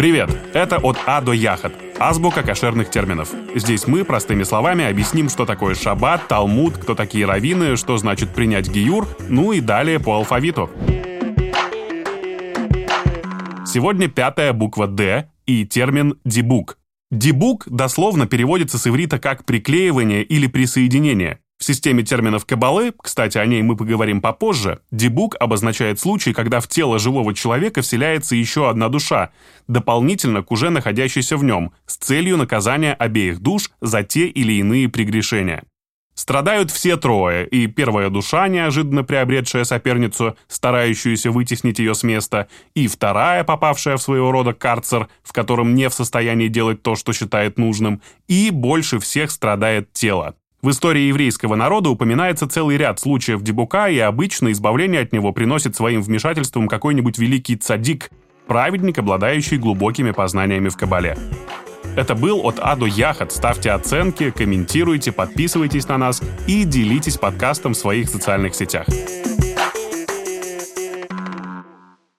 Привет! Это от А до Яхот. Азбука кошерных терминов. Здесь мы простыми словами объясним, что такое шаббат, талмуд, кто такие раввины, что значит принять гиюр, ну и далее по алфавиту. Сегодня пятая буква «Д» и термин «дебук». Дебук дословно переводится с иврита как «приклеивание» или «присоединение». В системе терминов Кабалы, кстати, о ней мы поговорим попозже, дебук обозначает случай, когда в тело живого человека вселяется еще одна душа, дополнительно к уже находящейся в нем, с целью наказания обеих душ за те или иные прегрешения. Страдают все трое, и первая душа, неожиданно приобретшая соперницу, старающуюся вытеснить ее с места, и вторая, попавшая в своего рода карцер, в котором не в состоянии делать то, что считает нужным, и больше всех страдает тело. В истории еврейского народа упоминается целый ряд случаев дебука, и обычно избавление от него приносит своим вмешательством какой-нибудь великий цадик, праведник, обладающий глубокими познаниями в Кабале. Это был от А до Яхот. Ставьте оценки, комментируйте, подписывайтесь на нас и делитесь подкастом в своих социальных сетях.